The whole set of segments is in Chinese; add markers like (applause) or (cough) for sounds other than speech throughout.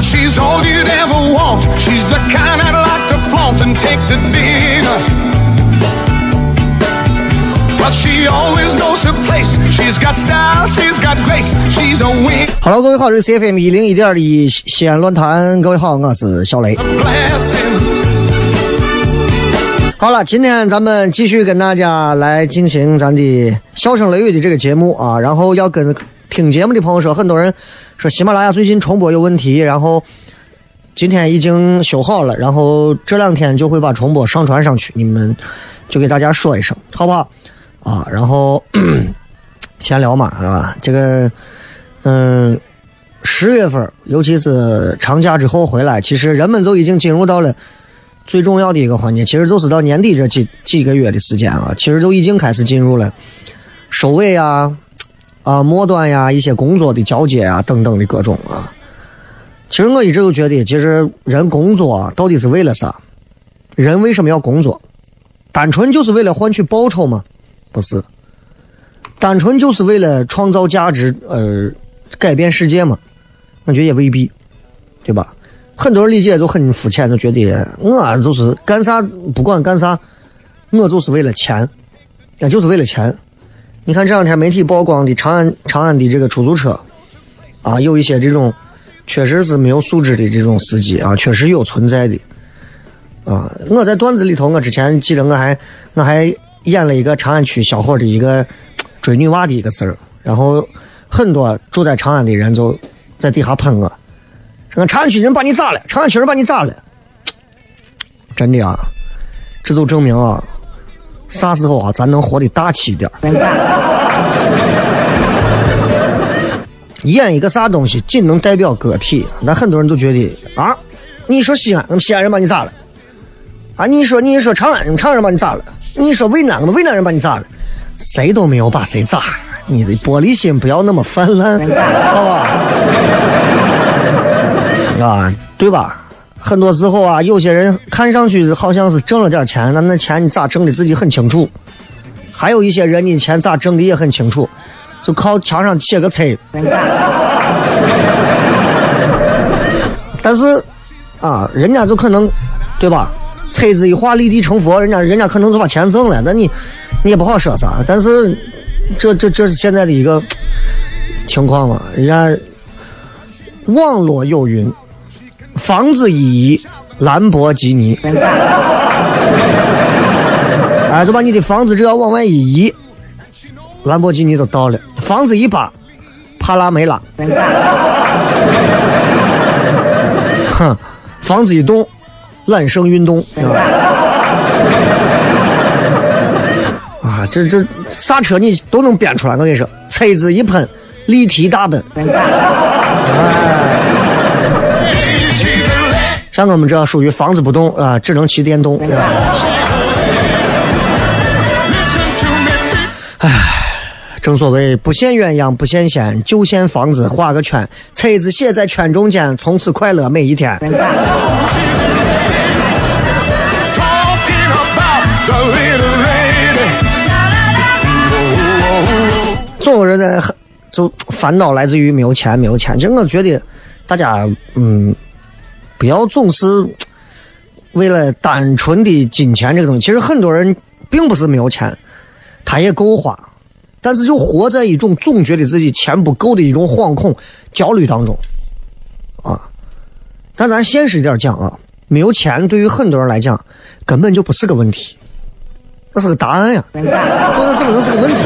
She's all you'd ever want. She's the kind I'd like to flaunt and take to dinner. But she always knows her place. She's got style, she's got grace. She's a win. Hello，各位好，这是 CFM 一零一点一西安论坛，各位好，我是小雷。好了，今天咱们继续跟大家来进行咱的笑声雷雨的这个节目啊，然后要跟听节目的朋友说，很多人说喜马拉雅最近重播有问题，然后今天已经修好了，然后这两天就会把重播上传上去，你们就给大家说一声，好不好？啊，然后闲聊嘛，是吧？这个，嗯，十月份，尤其是长假之后回来，其实人们就已经进入到了最重要的一个环节，其实就是到年底这几几个月的时间啊，其实都已经开始进入了收尾啊、啊末端呀、一些工作的交接啊等等的各种啊。其实我一直都觉得，其实人工作到底是为了啥？人为什么要工作？单纯就是为了换取报酬吗？不是，单纯就是为了创造价值，呃，改变世界吗？我觉得也未必，对吧？很多人理解就很肤浅，就觉得我就是干啥不管干啥，我就是为了钱，也就是为了钱。你看这两天媒体曝光的长安长安的这个出租车，啊，有一些这种确实是没有素质的这种司机啊，确实有存在的。啊，我在段子里头，我之前记得我还我还演了一个长安区小伙的一个追女娃的一个事儿，然后很多住在长安的人就在底下喷我，说长安区人把你咋了？长安区人把你咋了？真的啊，这就证明啊，啥时候啊，咱能活得大气一点。演一个啥东西，仅能代表个体，那很多人都觉得啊，你说西安，我们西安人把你咋了？啊，你说你说长安，我们长安人把你咋了？你说渭南，我们渭南人把你咋了？谁都没有把谁咋，你的玻璃心不要那么泛滥，好吧？啊，对吧？很多时候啊，有些人看上去好像是挣了点钱，那那钱你咋挣的自己很清楚；还有一些人，你钱咋挣的也很清楚，就靠墙上写个猜。但是啊，人家就可能，对吧？猜字一画，立地成佛，人家人家可能就把钱挣了，那你你也不好说啥。但是这这这是现在的一个情况嘛？人家网络有云，房子一移，兰博基尼，哎，就把你的房子只要往外一移，兰博基尼就到了；房子一扒，帕拉梅拉，哼，房子一动。揽胜运动。啊，这这啥车你都能编出来。我跟你说，车子一喷，立体大奔。像我们这属于房子不动啊，只能骑电动。哎，正所谓不羡鸳鸯不羡仙，就羡房子画个圈，车子写在圈中间，从此快乐每一天。总有人在就烦恼来自于没有钱，没有钱。这我觉得大家嗯，不要总是为了单纯的金钱这个东西。其实很多人并不是没有钱，他也够花，但是就活在一种总觉得自己钱不够的一种惶恐、焦虑当中啊。但咱现实一点讲啊，没有钱对于很多人来讲根本就不是个问题，那是个答案呀，对，那怎么能是个问题？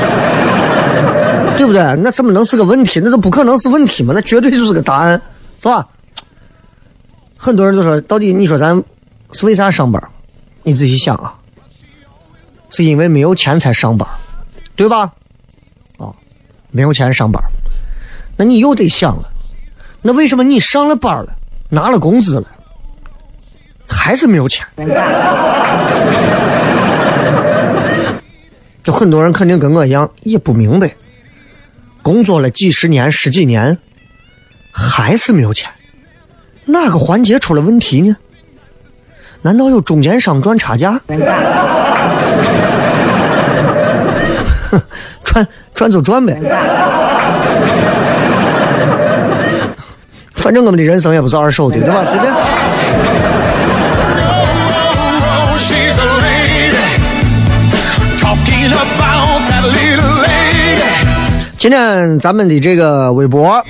对不对？那怎么能是个问题？那这不可能是问题嘛，那绝对就是个答案，是吧？很多人都说，到底你说咱是为啥上班？你仔细想啊，是因为没有钱才上班，对吧？哦，没有钱上班，那你又得想了，那为什么你上了班了，拿了工资了，还是没有钱？(laughs) 就很多人肯定跟我一样，也不明白。工作了几十年、十几年，还是没有钱，哪个环节出了问题呢？难道有中间商赚差价？赚赚就赚呗，反正我们的人生也不是二手的，对吧？随便。今天咱们的这个微博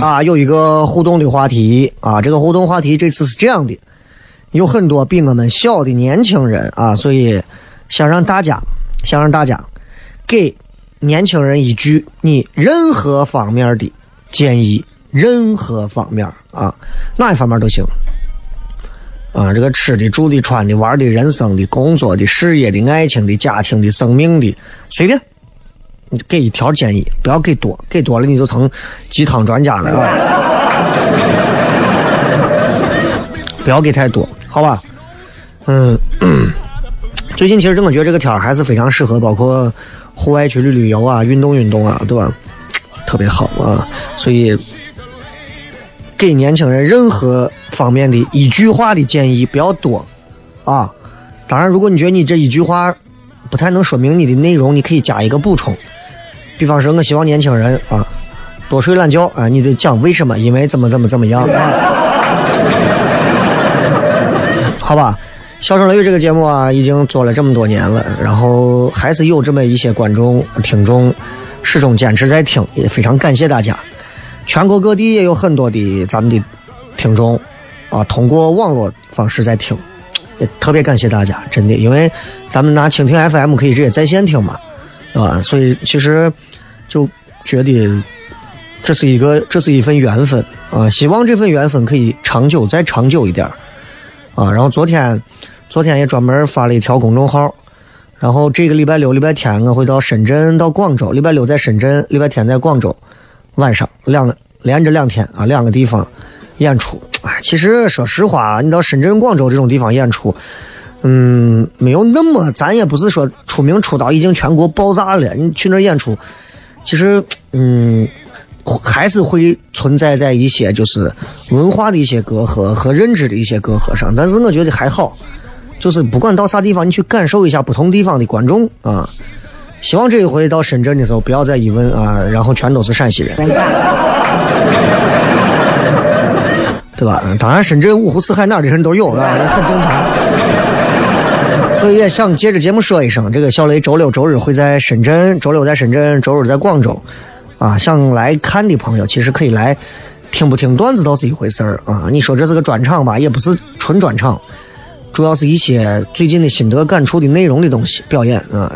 啊，有一个互动的话题啊，这个互动话题这次是这样的，有很多比我们小的年轻人啊，所以想让大家，想让大家给年轻人一句你任何方面的建议，任何方面啊，哪一方面都行。啊，这个吃的、住的、穿的、玩的、人生的、工作的、事业的、爱情的、家庭的、生命的，随便，你给一条建议，不要给多，给多了你就成鸡汤专家了啊！(laughs) 不要给太多，好吧？嗯，(clears throat) 最近其实我觉得这个天儿还是非常适合，包括户外去旅旅游啊、运动运动啊，对吧？特别好啊，所以给年轻人任何方面的一句话的建议不要多啊。当然，如果你觉得你这一句话不太能说明你的内容，你可以加一个补充。比方说，我希望年轻人啊多睡懒觉啊，你得讲为什么，因为怎么怎么怎么样。(laughs) 好吧，《笑声雷雨》这个节目啊，已经做了这么多年了，然后还是有这么一些观众、听众始终坚持在听，也非常感谢大家。全国各地也有很多的咱们的听众啊，通过网络方式在听，也特别感谢大家，真的，因为咱们拿蜻蜓 FM 可以直接在线听嘛，啊，所以其实就觉得这是一个，这是一份缘分啊，希望这份缘分可以长久，再长久一点啊。然后昨天，昨天也专门发了一条公众号，然后这个礼拜六、礼拜天我会到深圳、到广州，礼拜六在深圳，礼拜天在广州，晚上两连着两天啊，两个地方演出。哎，其实说实话，你到深圳、广州这种地方演出，嗯，没有那么，咱也不是说出名出道已经全国爆炸了，你去那演出，其实嗯，还是会存在在一些就是文化的一些隔阂和认知的一些隔阂上。但是我觉得还好，就是不管到啥地方，你去感受一下不同地方的观众啊。希望这一回到深圳的时候，不要再一问啊，然后全都是陕西人。(laughs) 对吧？嗯当然，深圳、五湖四海哪儿的人都有啊，那很正常。所以也想借着节目说一声，这个小雷周六周日会在深圳，周六在深圳，周日在广州，啊，想来看的朋友其实可以来，听不听段子倒是一回事儿啊。你说这是个专场吧，也不是纯专场，主要是一些最近的心得感触的内容的东西表演啊。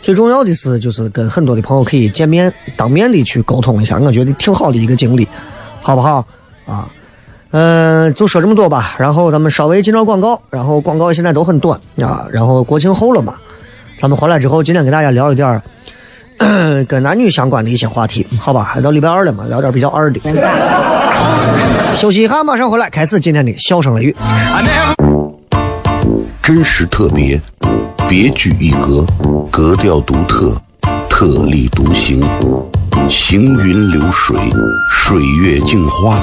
最重要的是，就是跟很多的朋友可以见面，当面的去沟通一下，我觉得挺好的一个经历，好不好？啊，嗯、就说这么多吧。然后咱们稍微进到广告，然后广告现在都很短啊。然后国庆后了嘛，咱们回来之后，今天给大家聊一点跟男女相关的一些话题，好吧？还到礼拜二了嘛，聊点比较二的。休息一下，马上回来，开始今天的笑声雷雨。真实特别，别具一格，格调独，特特立独行，行云流水，水月镜花，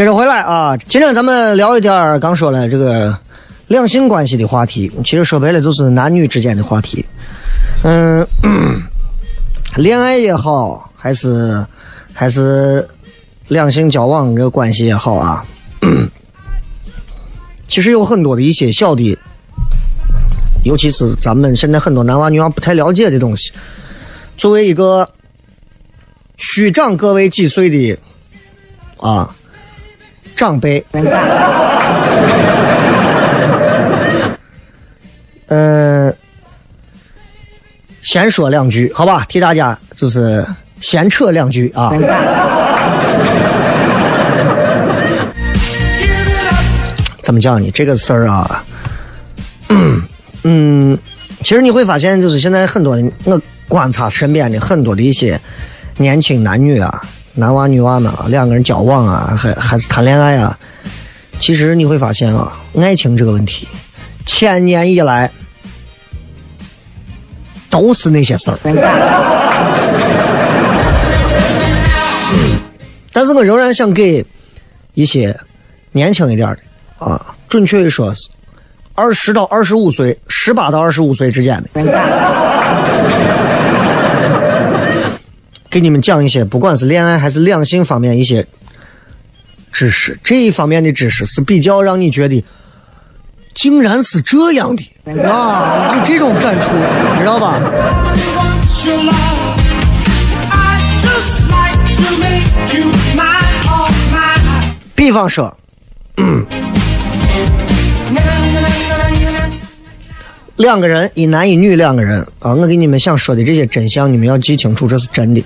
接着回来啊，今天咱们聊一点儿刚说了这个两性关系的话题，其实说白了就是男女之间的话题。嗯，恋爱也好，还是还是两性交往这个关系也好啊，其实有很多的一些小的，尤其是咱们现在很多男娃女娃不太了解的东西。作为一个虚长各位几岁的啊。长辈，呃，先说两句，好吧，替大家就是闲扯两句啊。怎么讲呢？这个事儿啊，嗯，其实你会发现，就是现在很多我观察身边的很多的一些年轻男女啊。男娃女娃呢，两个人交往啊，还还是谈恋爱啊，其实你会发现啊，爱情这个问题，千年以来都是那些事儿。(laughs) 但是我仍然想给一些年轻一点的啊，准确的说是，二十到二十五岁，十八到二十五岁之间的。给你们讲一些，不管是恋爱还是两性方面一些知识，这一方面的知识是比较让你觉得，竟然是这样的啊，就这种感触，知道吧？比方说，两个人，一男一女两个人啊，我给你们想说的这些真相，你们要记清楚，这是真的。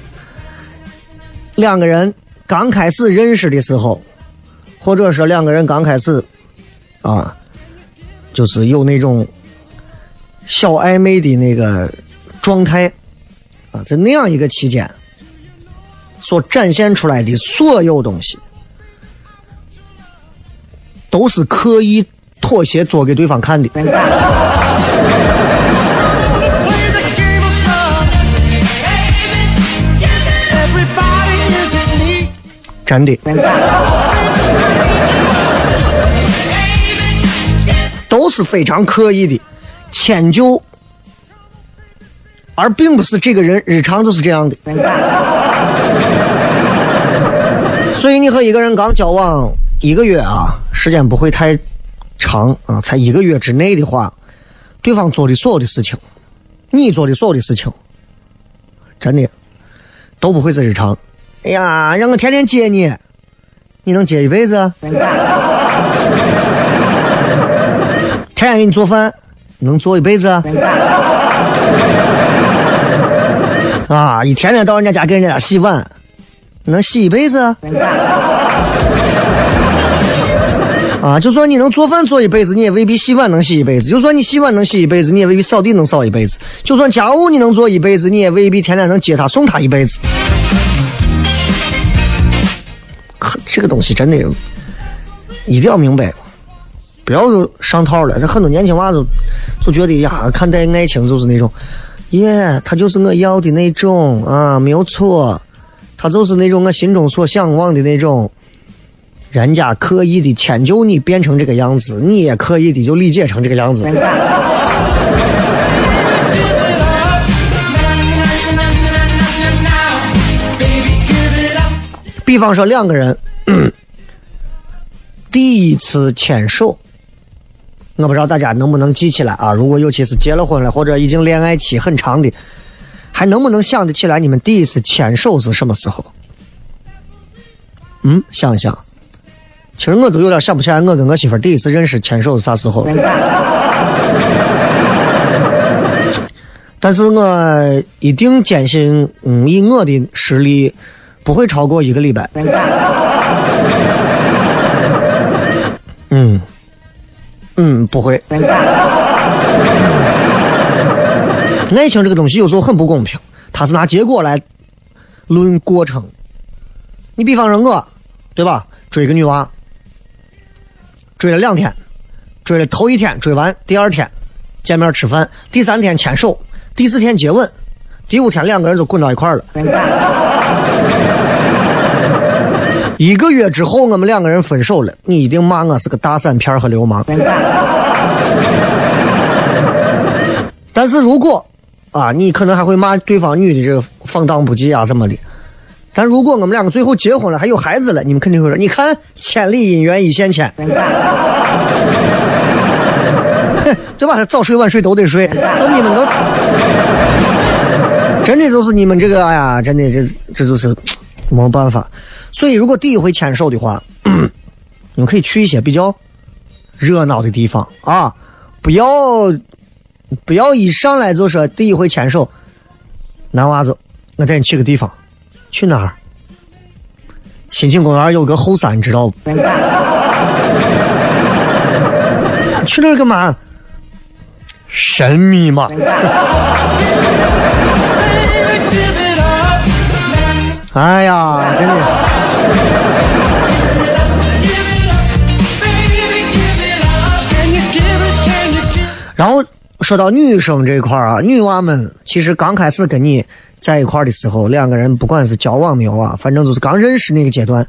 两个人刚开始认识的时候，或者说两个人刚开始啊，就是有那种小暧昧的那个状态啊，在那样一个期间所展现出来的所有东西，都是刻意妥协做给对方看的。真的，都是非常刻意的迁就，而并不是这个人日常就是这样的。(laughs) 所以你和一个人刚交往一个月啊，时间不会太长啊，才一个月之内的话，对方做的所有的事情，你做的所有的事情，真的都不会是日常。哎呀，让我天天接你，你能接一辈子？天天给你做饭，能做一辈子？啊，一天天到人家家给人家洗碗，能洗一辈子？啊，就算你能做饭做一辈子，你也未必洗碗能洗一辈子；就算你洗碗能洗一辈子，你也未必扫地能扫一辈子；就算家务你能做一辈子，你也未必天天能接他送他一辈子。这个东西真的一定要明白，不要就上套了。这很多年轻娃都就觉得呀，看待爱情就是那种，耶，他就是我要的那种啊，没有错，他就是那种我心中所向往的那种。人家刻意的迁就你变成这个样子，你也刻意的就理解成这个样子。方说两个人第一次牵手，我不知道大家能不能记起来啊？如果尤其是结了婚了或者已经恋爱期很长的，还能不能想得起来你们第一次牵手是什么时候？嗯，想一想。其实我都有点想不起来，我跟我媳妇第一次认识牵手是啥时候。(laughs) 但是我一定坚信，嗯，以我的实力，不会超过一个礼拜。嗯，嗯，不会。爱情这个东西有时候很不公平，它是拿结果来论过程。你比方说我，对吧？追个女娃。追了两天，追了头一天追完，第二天见面吃饭，第三天牵手，第四天接吻，第五天两个人就滚到一块了。(laughs) 一个月之后，我们两个人分手了，你一定骂我是个大散片和流氓。(laughs) 但是如果啊，你可能还会骂对方女的这个放荡不羁啊，什么的？但如果我们两个最后结婚了，还有孩子了，你们肯定会说：“你看，千里姻缘一线牵，(laughs) 对吧？早睡晚睡都得睡，就你们都 (laughs) 真的就是你们这个，哎呀，真的这这就是没办法。所以，如果第一回牵手的话，(clears throat) 你们可以去一些比较热闹的地方啊，不要不要一上来就说第一回牵手，男娃子，我带你去个地方。去哪儿？新庆公园有个后山，知道不？(laughs) 去那儿干嘛？神秘嘛。哎呀，真的。然后说到女生这块儿啊，女娃们其实刚开始跟你。在一块的时候，两个人不管是交往没有啊，反正就是刚认识那个阶段，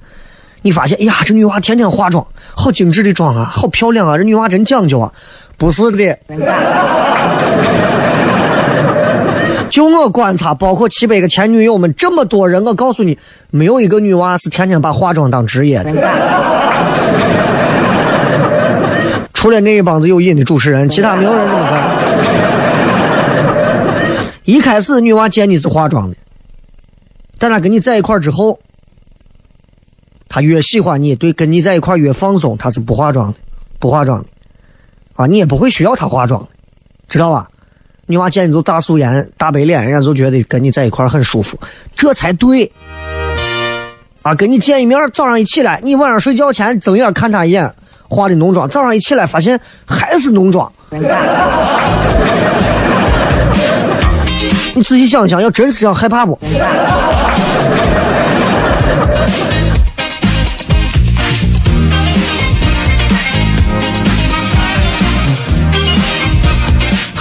你发现，哎呀，这女娃天天化妆，好精致的妆啊，好漂亮啊，这女娃真讲究啊，不是的。就我观察，包括七百个前女友们，这么多人，我告诉你，没有一个女娃是天天把化妆当职业的。除了那一帮子有瘾的主持人，其他没有人这么干。一开始女娃见你是化妆的，但她跟你在一块之后，她越喜欢你，对，跟你在一块越放松，她是不化妆的，不化妆的，啊，你也不会需要她化妆，知道吧？女娃见你就大素颜、大白脸，人家就觉得跟你在一块很舒服，这才对。啊，跟你见一面，早上一起来，你晚上睡觉前睁眼看她一眼，化的浓妆，早上一起来发现还是浓妆。你仔细想想，要真是这样，害怕不？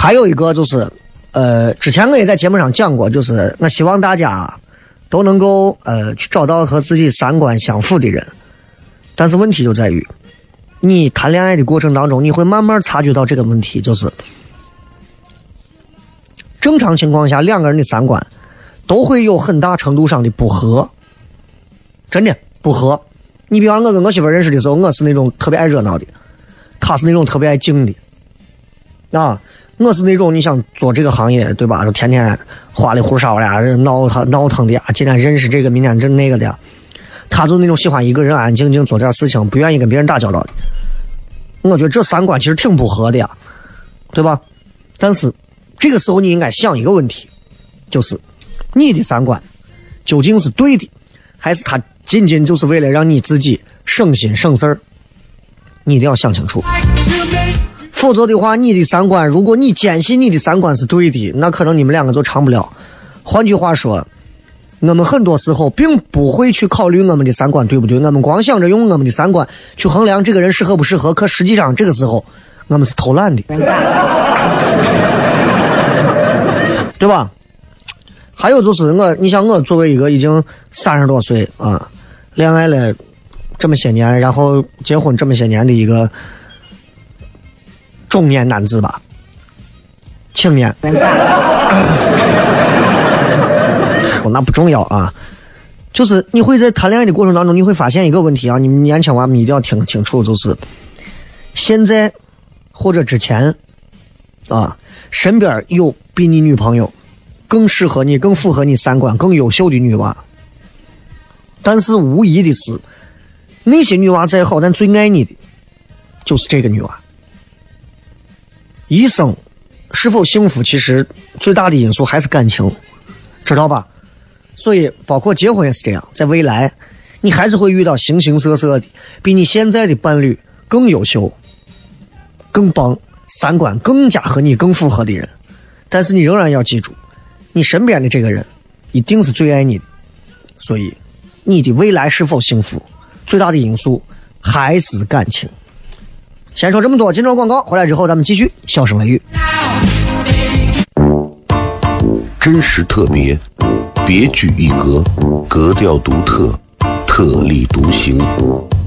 还有一个就是，呃，之前我也在节目上讲过，就是我希望大家都能够呃去找到和自己三观相符的人，但是问题就在于，你谈恋爱的过程当中，你会慢慢察觉到这个问题，就是。正常情况下，两个人的三观都会有很大程度上的不合，真的不合。你比方我跟我媳妇认识的时候，我是那种特别爱热闹的，她是那种特别爱静的。啊，我是那种你想做这个行业，对吧？就天天花里胡哨的，闹腾闹腾的呀，今天认识这个，明天认那个的。他就那种喜欢一个人安安静静做点事情，不愿意跟别人打交道的。我觉得这三观其实挺不合的呀，对吧？但是。这个时候你应该想一个问题，就是你的三观究竟是对的，还是他仅仅就是为了让你自己省心省事儿？你一定要想清楚。否则的话，你的三观，如果你坚信你的三观是对的，那可能你们两个就长不了。换句话说，我们很多时候并不会去考虑我们的三观对不对，我们光想着用我们的三观去衡量这个人适合不适合，可实际上这个时候我们是偷懒的，(laughs) 对吧？还有就是我，你像我作为一个已经三十多岁啊，恋爱了这么些年，然后结婚这么些年的一个中年男子吧，青年。那不重要啊，就是你会在谈恋爱的过程当中，你会发现一个问题啊，你们年轻娃们一定要听清楚，就是现在或者之前啊，身边有比你女朋友更适合你、更符合你三观、更优秀的女娃，但是无疑的是，那些女娃再好，但最爱你的就是这个女娃。一生是否幸福，其实最大的因素还是感情，知道吧？所以，包括结婚也是这样，在未来，你还是会遇到形形色色的，比你现在的伴侣更优秀、更棒、三观更加和你更符合的人。但是，你仍然要记住，你身边的这个人一定是最爱你的。所以，你的未来是否幸福，最大的因素还是感情。先说这么多，进段广告，回来之后咱们继续笑声雷雨，真实特别。别具一格，格调独特，特立独行，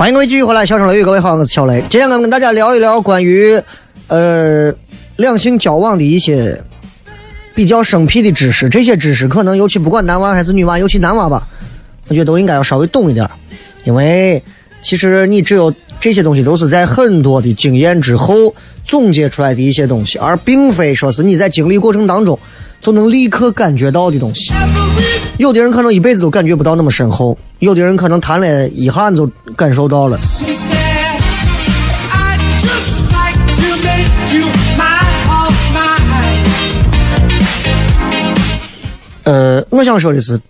欢迎各位继续回来，笑声雷雨，各位好，我是小雷。今天我们跟大家聊一聊关于呃两性交往的一些比较生僻的知识。这些知识可能尤其不管男娃还是女娃，尤其男娃吧，我觉得都应该要稍微懂一点，因为其实你只有这些东西都是在很多的经验之后总结出来的一些东西，而并非说是你在经历过程当中就能立刻感觉到的东西。有的人可能一辈子都感觉不到那么深厚，有的人可能谈了一下就感受到了。呃，我想说的是，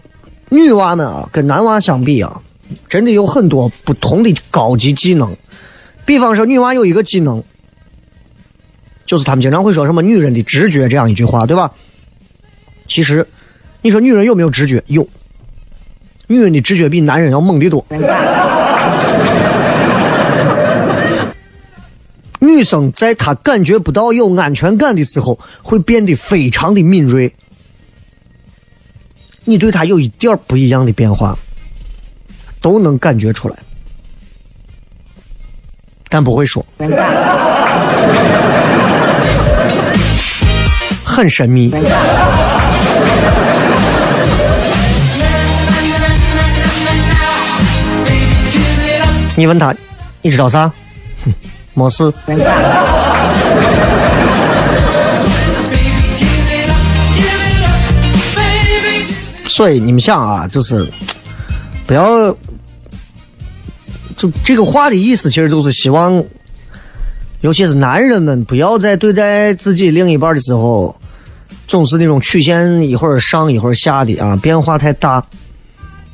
女娃们啊，跟男娃相比啊，真的有很多不同的高级技能。比方说，女娃有一个技能，就是他们经常会说什么“女人的直觉”这样一句话，对吧？其实。你说女人有没有直觉？有，女人的直觉比男人要猛得多。(laughs) 女生在她感觉不到有安全感的时候，会变得非常的敏锐。你对她有一点不一样的变化，都能感觉出来，但不会说，很神秘。你问他，你知道啥？哼，没事。所以你们想啊，就是不要，就这个话的意思，其实就是希望，尤其是男人们，不要在对待自己另一半的时候，总是那种曲线一会儿上一会儿下的啊，变化太大，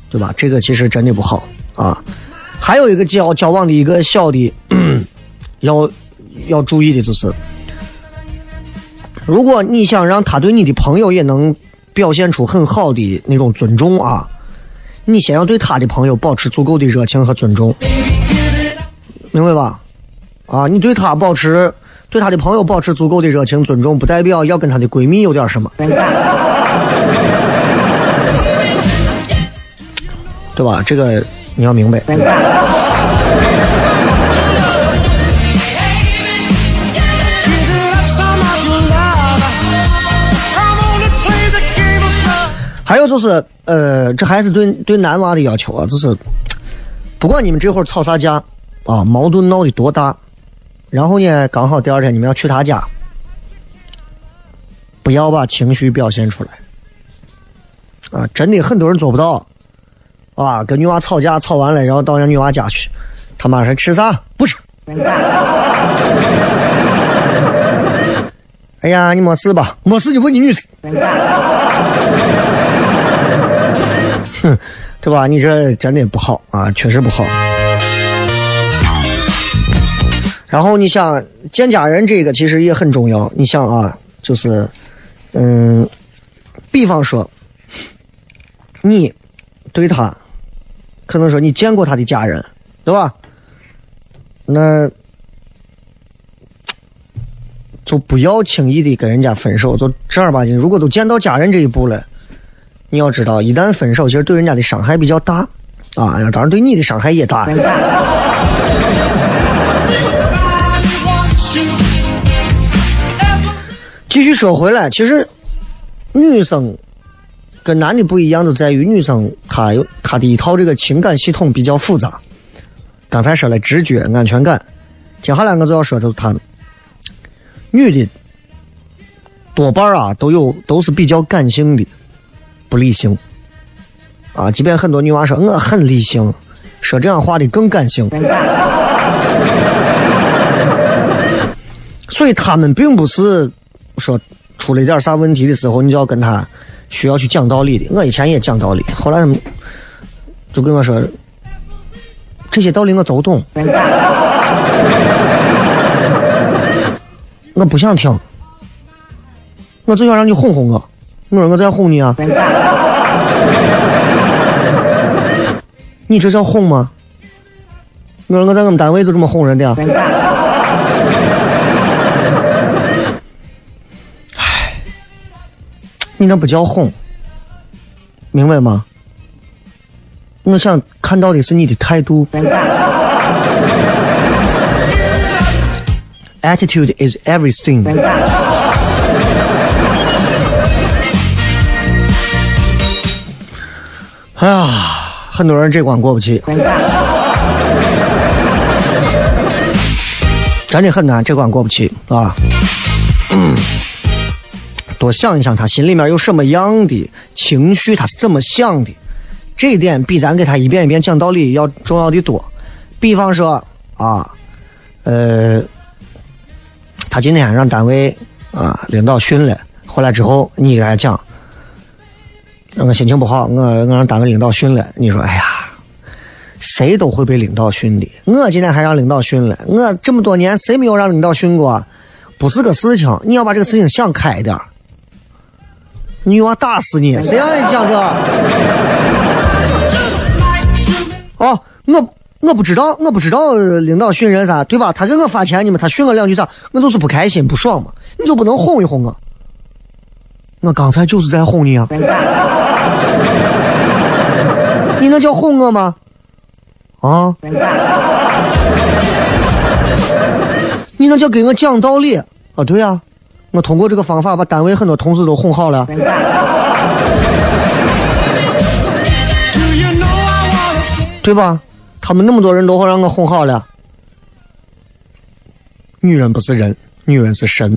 对吧？这个其实真的不好啊。还有一个交交往的一个小的，(clears throat) 要要注意的就是，如果你想让他对你的朋友也能。表现出很好的那种尊重啊！你先要对他的朋友保持足够的热情和尊重，明白吧？啊，你对他保持对他的朋友保持足够的热情尊重，不代表要跟他的闺蜜有点什么，对吧？这个你要明白。还有就是，呃，这还是对对男娃的要求啊，就是，不管你们这会儿吵啥架啊，矛盾闹的多大，然后呢，刚好第二天你们要去他家，不要把情绪表现出来，啊，真的很多人做不到，啊，跟女娃吵架吵完了，然后到人家女娃家去，他妈说吃啥？不吃。(laughs) 哎呀，你没事吧？没事就问你女士。哼，(laughs) 对吧？你这真的不好啊，确实不好。然后你想见家人，这个其实也很重要。你想啊，就是，嗯，比方说，你对他，可能说你见过他的家人，对吧？那就不要轻易的跟人家分手，就正儿八经。如果都见到家人这一步了。你要知道，一旦分手，其实对人家的伤害比较大，啊，当然对你的伤害也大。(laughs) 继续说回来，其实女生跟男的不一样，就在于女生她有她的一套这个情感系统比较复杂。刚才说了直觉、安全感，接下来我就要说，就是她女的多半啊都有都是比较感性的。不理性啊！即便很多女娃说我很理性，说这样话的更感性。所以他们并不是说出了一点啥问题的时候，你就要跟他需要去讲道理的。我以前也讲道理，后来就跟我说这些道理我都懂，(laughs) 我不想听，我就想让你哄哄我。我说我在哄你啊！(laughs) 你这叫哄吗？我说我在我们单位就这么哄人的。唉，你那不叫哄，明白吗？我想看到的是你的态度。Attitude is everything. 哎呀，很多人这关过不去，真的很难，这关过不去啊！嗯多想一想，他心里面有什么样的情绪，他是怎么想的，这一点比咱给他一遍一遍讲道理要重要的多。比方说啊，呃，他今天让单位啊领导训了，回来之后你给他讲。我心情不好，我我让单位领导训了。你说，哎呀，谁都会被领导训的。我今天还让领导训了。我这么多年，谁没有让领导训过？不是个事情，你要把这个事情想开点女娃打死你！谁让你讲这？哦，我我不知道，我不知道领导训人啥，对吧？他给我发钱，你们他训我两句咋？我就是不开心不爽嘛。你就不能哄一哄我？我刚才就是在哄你啊！(laughs) 你那叫哄我吗？啊？(laughs) 你那叫给我讲道理啊？对呀，我通过这个方法把单位很多同事都哄好了，对吧？他们那么多人都会让我哄好了。女人不是人，女人是神。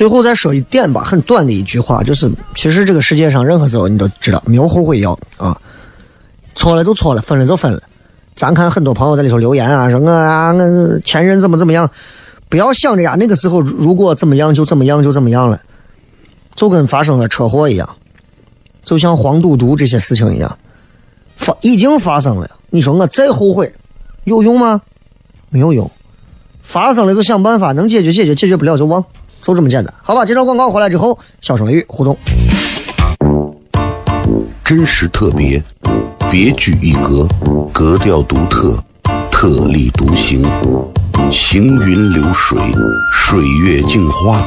最后再说一点吧，很短的一句话，就是其实这个世界上任何时候你都知道，没有后悔药啊，错了就错了，分了就分了。咱看很多朋友在里头留言啊，说我啊，我前任怎么怎么样，不要想着呀，那个时候如果怎么样就怎么样就怎么样了，就跟发生了车祸一样，就像黄赌毒这些事情一样，发已经发生了。你说我再后悔有用吗？没有用。发生了就想办法，能解决解决，解决不了就忘，就这么简单。好吧，接着广告回来之后，小声与互动。真实特别，别具一格，格调独特，特立独行，行云流水，水月镜花，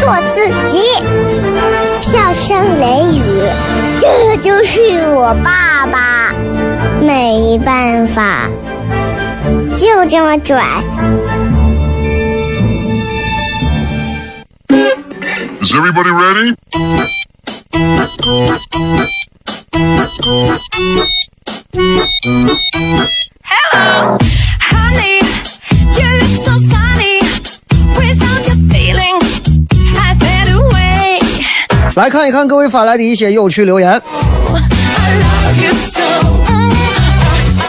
做自己。”笑声雷雨，这就是我爸爸，没办法，就这么拽。Is everybody ready? Honey, 来看一看各位发来的一些有趣留言，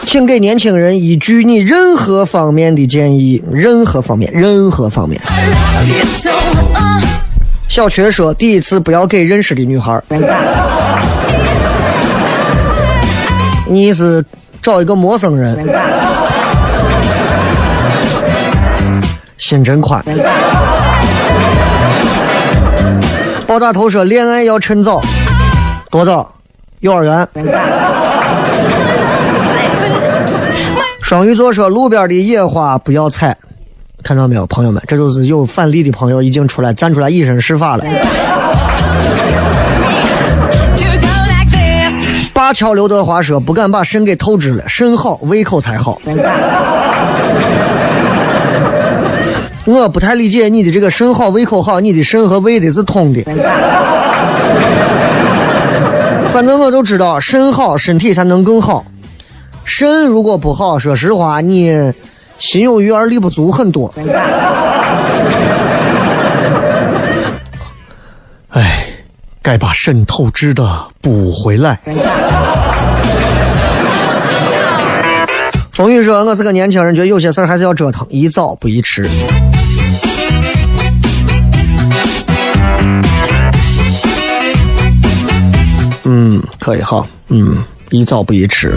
请给年轻人一句你任何方面的建议，任何方面，任何方面。小缺说，第一次不要给认识的女孩。你是找一个陌生人，心真宽。爆炸头说，恋爱要趁早，多早？幼儿园。双鱼座说，路边的野花不要采。看到没有，朋友们，这就是有反例的朋友已经出来站出来以身试法了。to go like this. 灞桥刘德华说：“不敢把肾给透支了，肾好胃口才好。”我不太理解你的这个肾好胃口好，你的肾和胃的是通的。(laughs) 反正我就知道肾好，身体才能更好。肾如果不好，说实话，你心有余而力不足很多。(laughs) 哎，该把肾透支的补回来。风雨说：“我是个年轻人，觉得有些事儿还是要折腾，宜早不宜迟。”嗯，可以好，嗯，宜早不宜迟。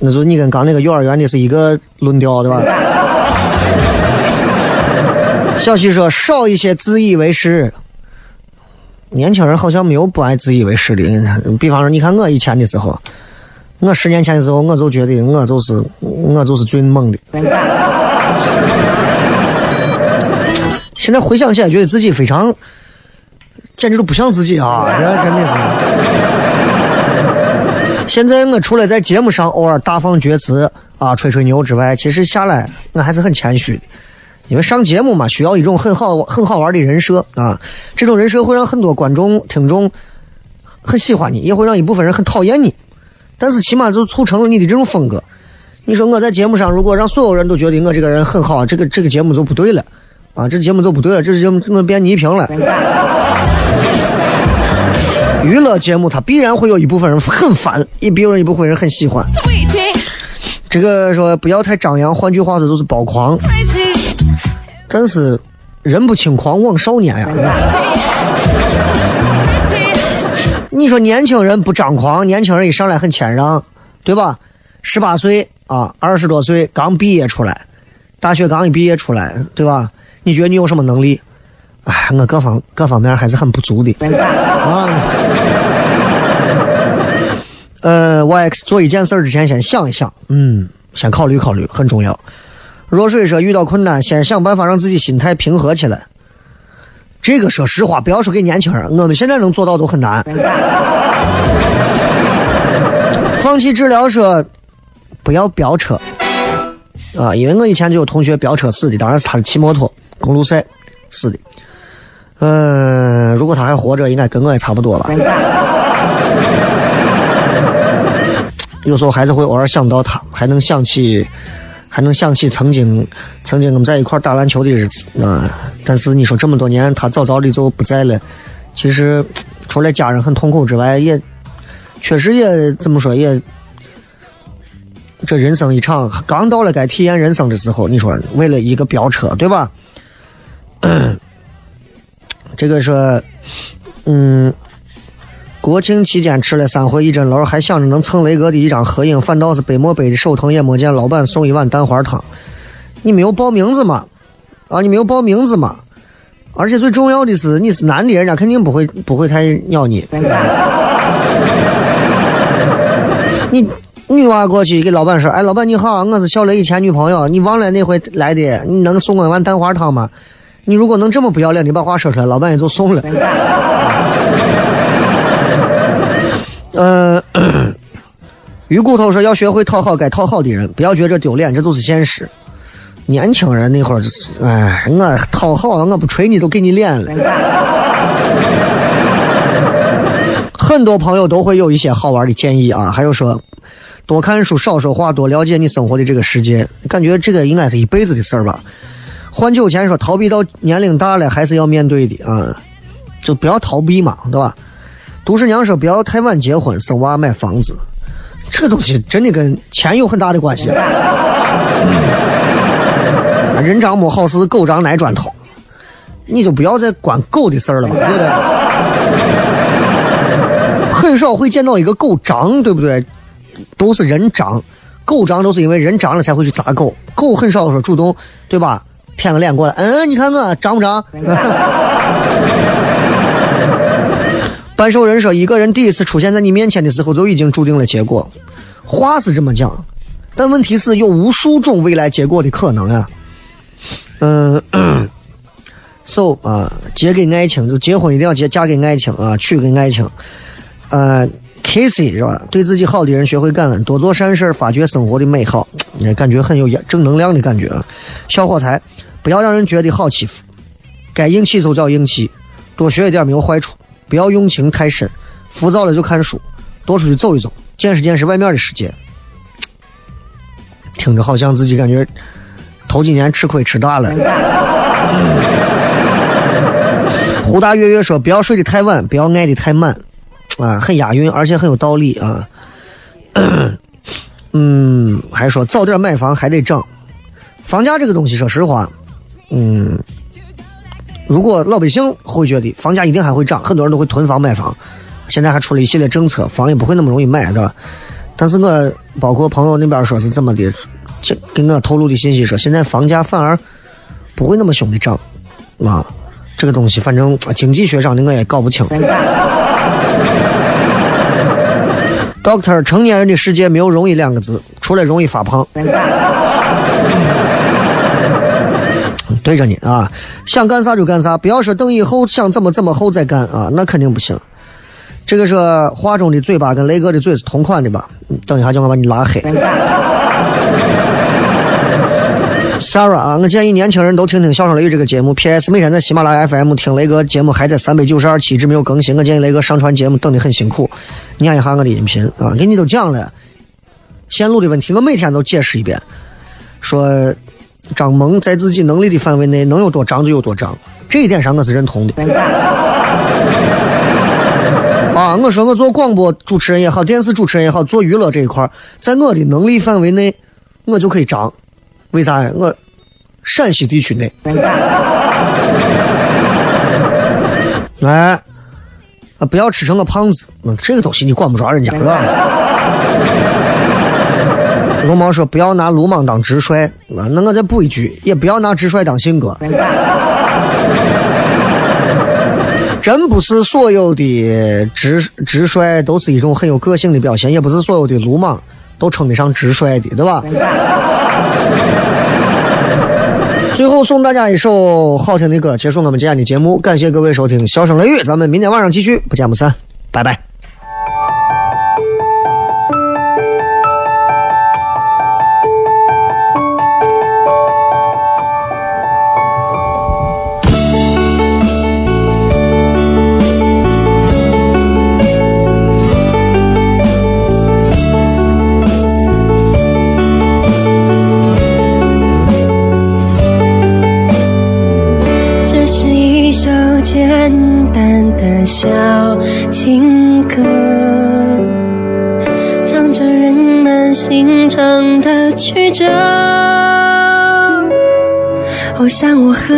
那就你跟刚那个幼儿园的是一个论调，对吧？小西说：“少一些自以为是。”年轻人好像没有不爱自以为是的。比方说，你看我以前的时候，我十年前的时候，我就觉得我就是我就是最猛的。现在回想起来，觉得自己非常，简直都不像自己啊！这真的是。现在我除了在节目上偶尔大放厥词啊、吹吹牛之外，其实下来我还是很谦虚的。因为上节目嘛，需要一种很好很好玩的人设啊，这种人设会让很多观众听众很喜欢你，也会让一部分人很讨厌你。但是起码就促成了你的这种风格。你说我在节目上，如果让所有人都觉得我这个人很好，这个这个节目就不对了，啊，这节目就不对了，这节目怎么变倪萍了？娱乐节目它必然会有一部分人很烦，也必有一部分人很喜欢。这个说不要太张扬，换句话说就是包狂。真是人不轻狂枉少年呀。你说年轻人不张狂，年轻人一上来很谦让，对吧？十八岁啊，二十多岁刚毕业出来，大学刚一毕业出来，对吧？你觉得你有什么能力？哎，我各方各方面还是很不足的啊。呃，YX 做一件事之前先想一想，嗯，先考虑考虑，很重要。若水说遇到困难，先想办法让自己心态平和起来。这个说实话，不要说给年轻人，我们现在能做到都很难。放弃治疗说不要飙车啊，因为我以前就有同学飙车死的，当然是他是骑摩托公路赛死的。嗯，如果他还活着，应该跟我也差不多了。(laughs) 有时候还是会偶尔想到他，还能想起，还能想起曾经，曾经我们在一块打篮球的日子啊、但是你说这么多年，他早早的就不在了，其实除了家人很痛苦之外，也确实也怎么说也，这人生一场，刚到了该体验人生的时候，你说为了一个飙车，对吧？这个说，嗯，国庆期间吃了三回一针楼，还想着能蹭雷哥的一张合影，反倒是背没背的手疼，也没见老板送一碗蛋花汤。你没有报名字吗？啊，你没有报名字吗？而且最重要的是，你是男的，人家肯定不会不会太鸟你。你女娃过去给老板说：“哎，老板你好，我是小雷以前女朋友，你忘了那回来的，你能送我一碗蛋花汤吗？”你如果能这么不要脸你把话说出来，老板也就送了。(laughs) 呃，(coughs) 鱼骨头说要学会讨好该讨好的人，不要觉着丢脸，这就是现实。年轻人那会儿就是，哎，我讨好，我不捶你都给你脸了。(laughs) 很多朋友都会有一些好玩的建议啊，还有说多看书、少说话、多了解你生活的这个世界，感觉这个应该是一辈子的事儿吧。换酒钱说逃避到年龄大了还是要面对的啊，就不要逃避嘛，对吧？都市娘说不要太晚结婚、生娃、买房子，这个东西真的跟钱有很大的关系。人长没好事，狗长挨砖头，你就不要再管狗的事儿了嘛，对不对？很少会见到一个狗长，对不对？都是人长，狗长都是因为人长了才会去砸狗，狗很少说主动，对吧？舔个脸过来，嗯，你看我长不长？(laughs) 半兽人说，一个人第一次出现在你面前的时候，就已经注定了结果。话是这么讲，但问题是有无数种未来结果的可能啊。嗯，(clears throat) so 啊，结给爱情，就结婚一定要结嫁给爱情啊，娶给爱情。呃，Kissy 是吧？对自己好的人学会感恩，多做善事，发掘生活的美好，感觉很有正能量的感觉。小火柴，不要让人觉得好欺负，该硬气就叫硬气，多学一点没有坏处，不要用情太深，浮躁了就看书，多出去走一走，见识见识外面的世界。听着好像自己感觉头几年吃亏吃大了。(laughs) 胡大月月说：“不要睡得太晚，不要爱得太满，啊，很押韵，而且很有道理啊。(clears throat) ”嗯，还说早点买房还得涨，房价这个东西，说实话，嗯，如果老百姓会觉得房价一定还会涨，很多人都会囤房买房。现在还出了一系列政策，房也不会那么容易买的。但是我包括朋友那边说是怎么的，这给我透露的信息说，现在房价反而不会那么凶的涨，啊，这个东西反正经济学上的我也搞不清。(laughs) Doctor，成年人的世界没有容易两个字，除了容易发胖。对着你啊，想干啥就干啥，不要说等以后想怎么怎么后再干啊，那肯定不行。这个是话中的嘴巴跟雷哥的嘴是同款的吧？等一下叫我把你拉黑。Sarah 啊，我建议年轻人都听听《笑声雷雨》这个节目。P.S. 每天在喜马拉雅 FM 听雷哥节目，还在三百九十二期一直没有更新。我建议雷哥上传节目等的很辛苦。念一下我的音频啊，给你都讲了线路的问题，我每天都解释一遍。说张萌在自己能力的范围内能有多张就有多张，这一点上我是认同的。(laughs) 啊，我说我做广播主持人也好，电视主持人也好，做娱乐这一块，在我的能力范围内，我就可以张。为啥呀？我陕西地区内，(laughs) 哎，啊，不要吃成个胖子。嗯，这个东西你管不着人家，是吧？(laughs) 龙猫说：“不要拿鲁莽当直率。”啊，那我再补一句，也不要拿直率当性格。(laughs) 真不是所有的直直率都是一种很有个性的表现，也不是所有的鲁莽都称得上直率的，对吧？(laughs) 最后送大家一首好听的歌，结束我们今天的节目。感谢各位收听《笑声雷雨》，咱们明天晚上继续，不见不散，拜拜。情歌，唱着人们心肠的曲折。哦，像我和